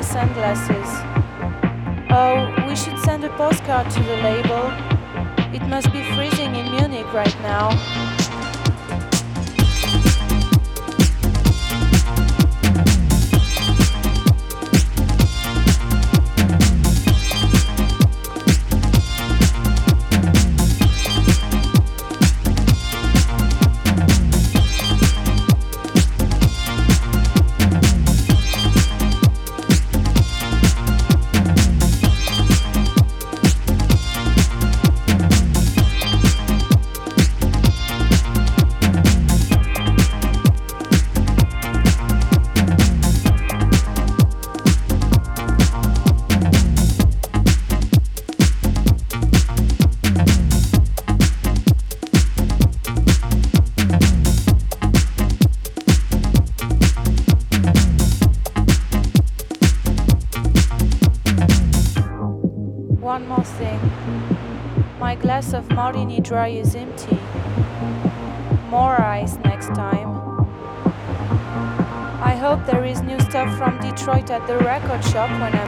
my sunglasses. Oh, we should send a postcard to the label. It must be freezing in Munich right now. talk when I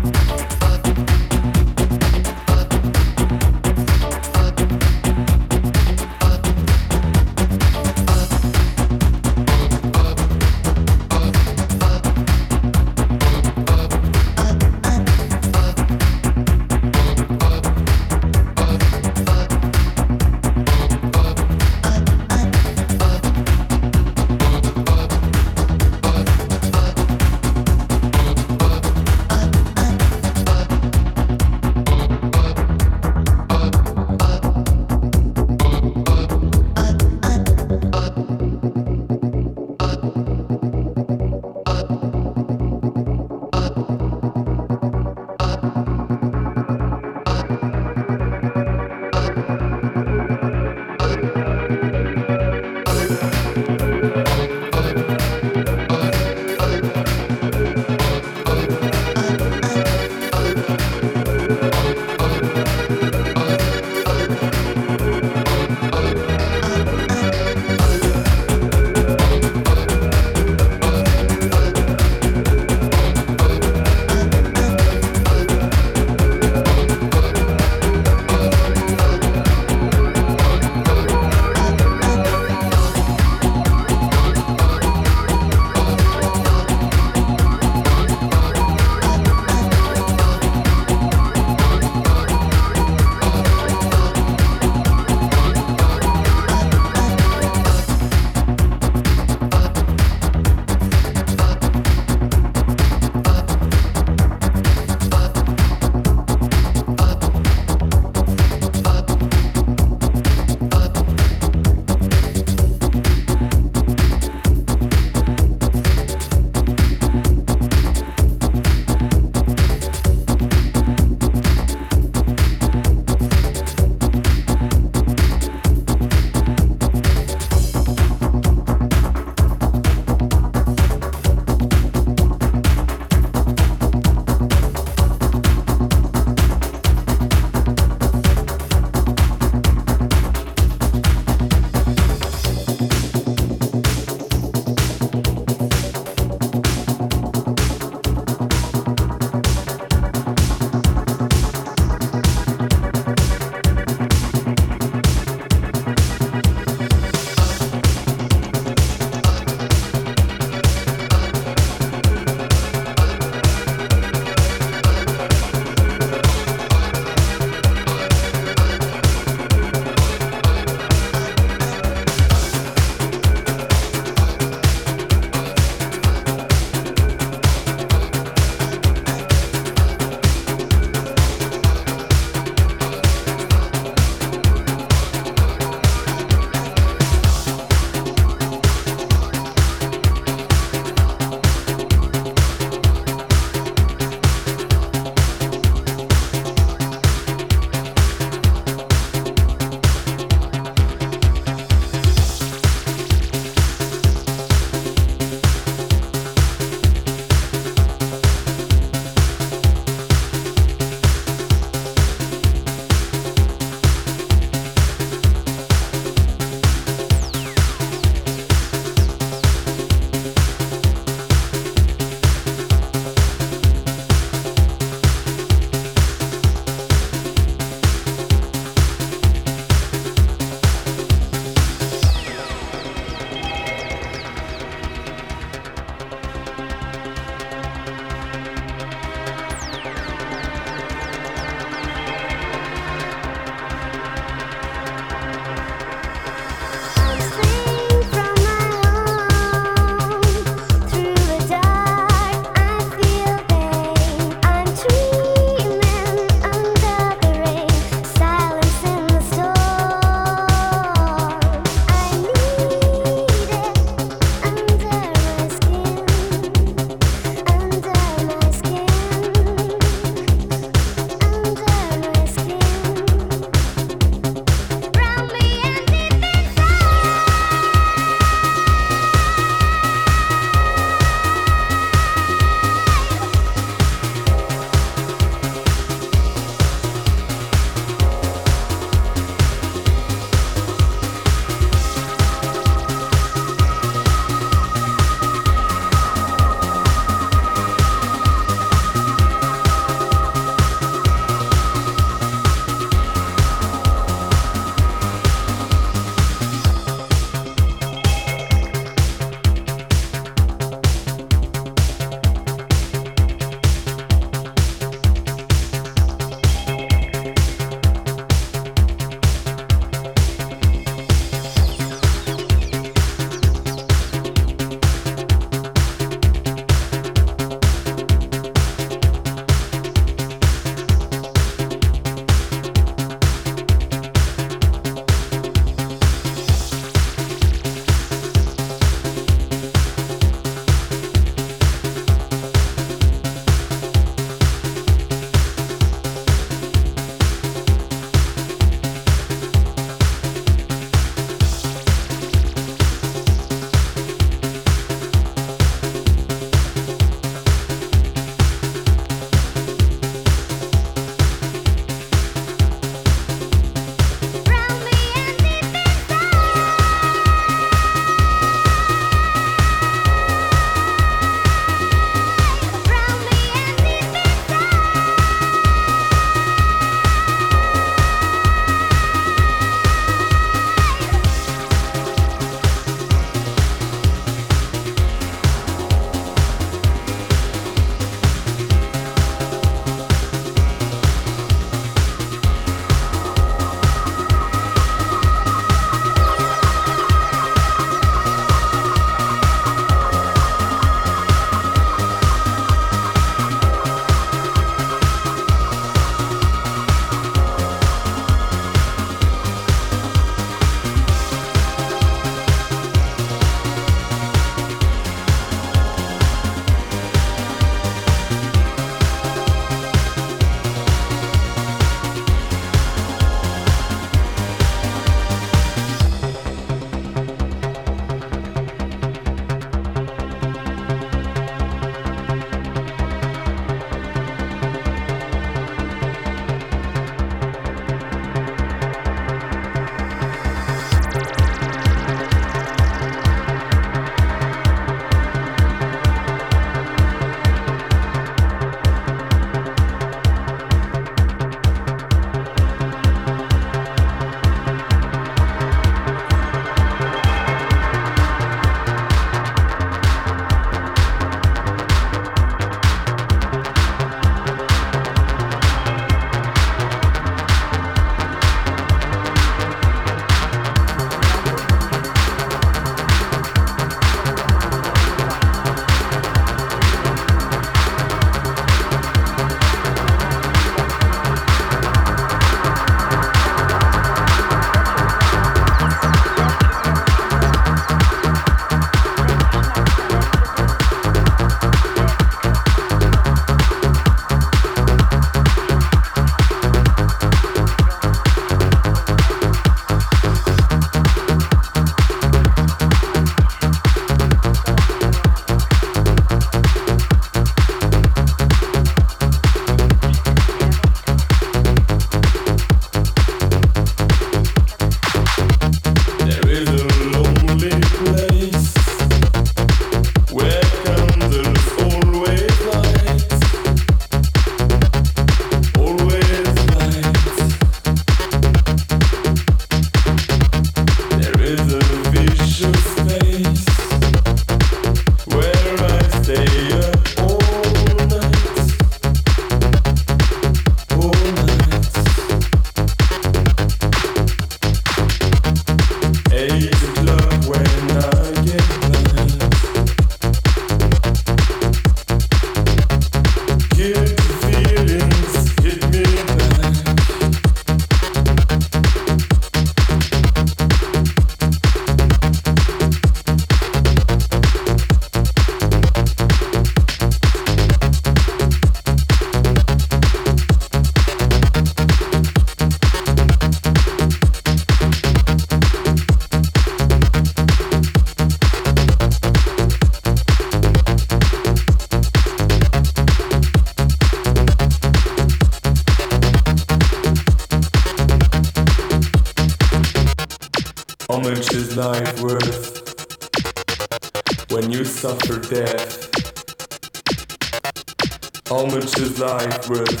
Is life worth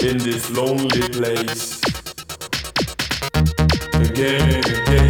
in this lonely place? Again, again,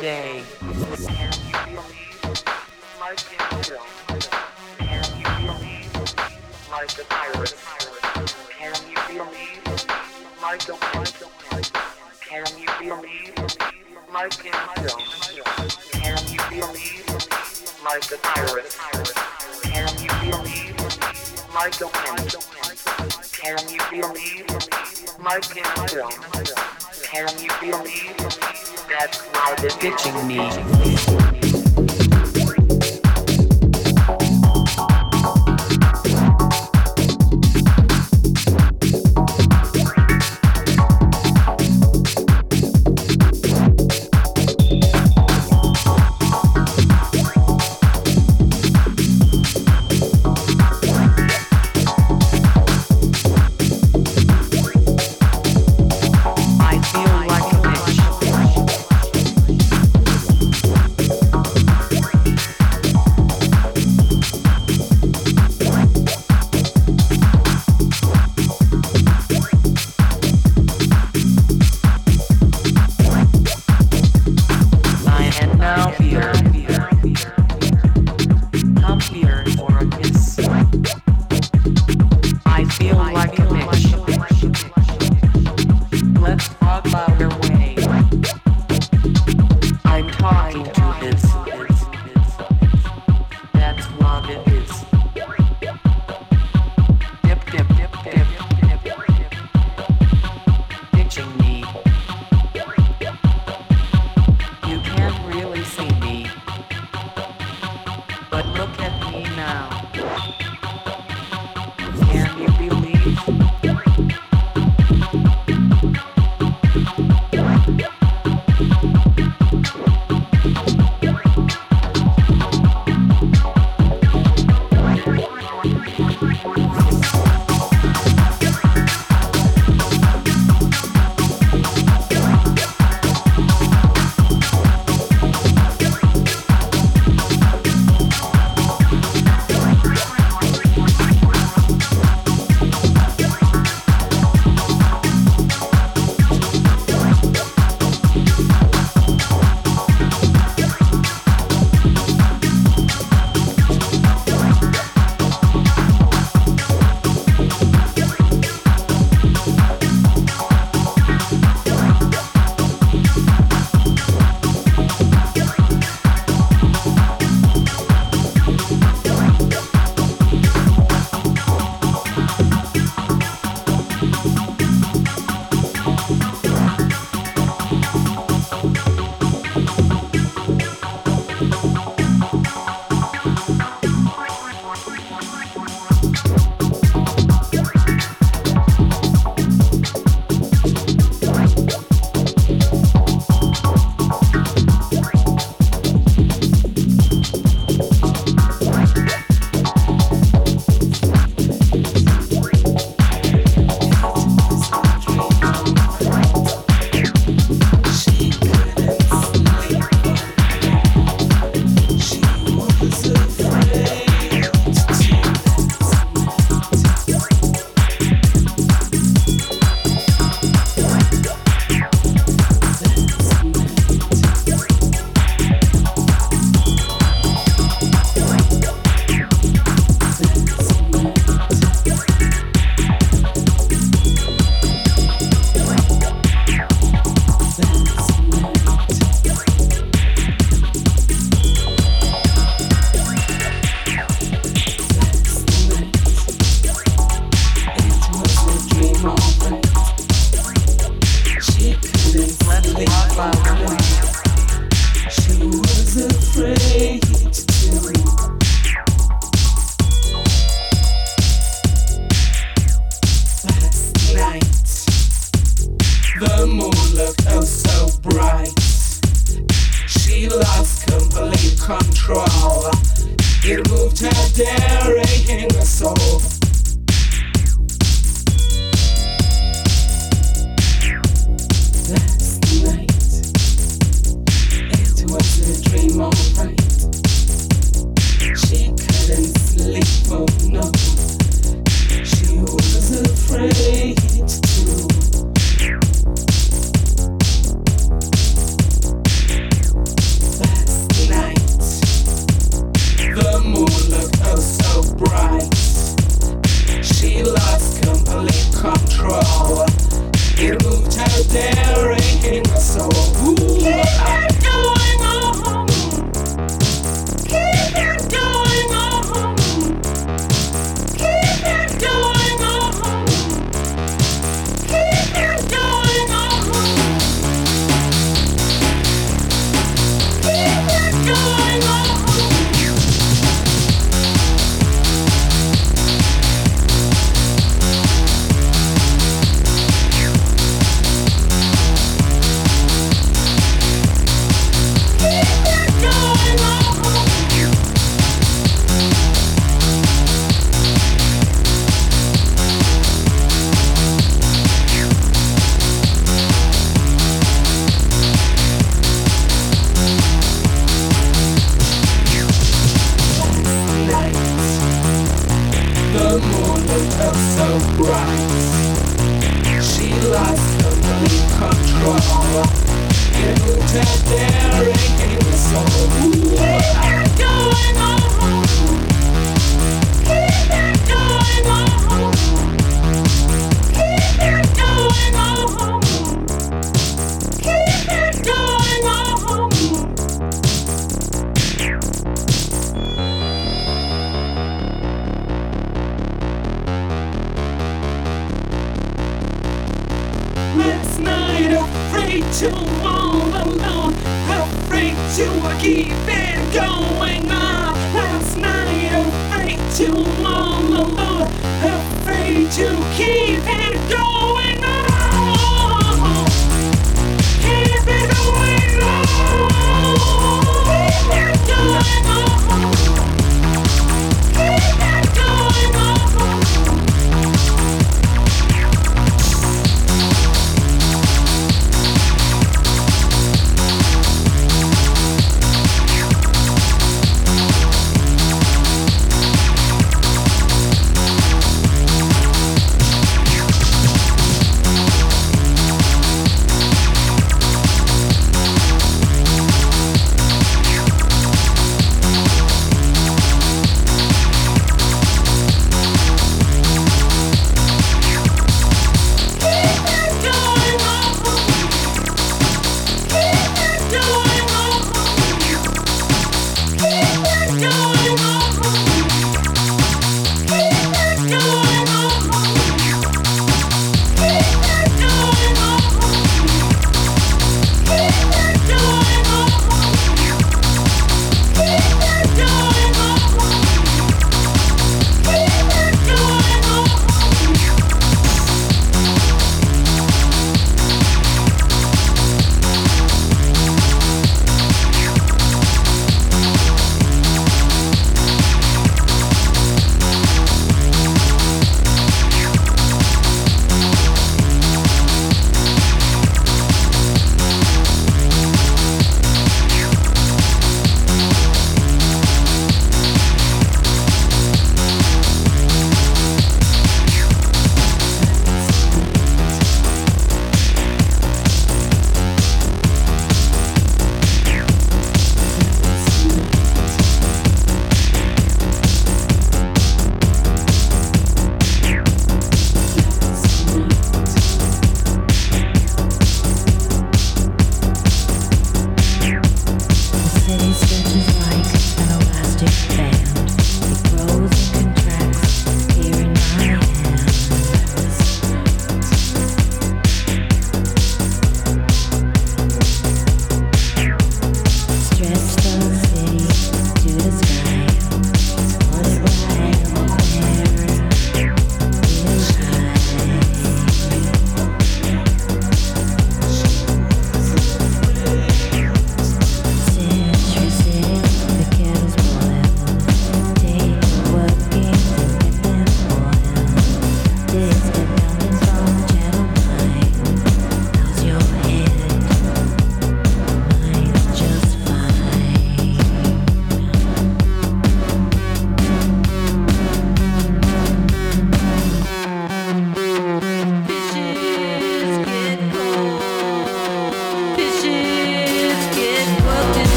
day. Like a pirate. Can you feel me? Like a pirate. Can you feel me? Like a pirate. Can you feel me? Like a pirate. Can you feel me? Like a pirate. Can you feel me? Like a pirate. Can you feel me? That's why they're ditching me.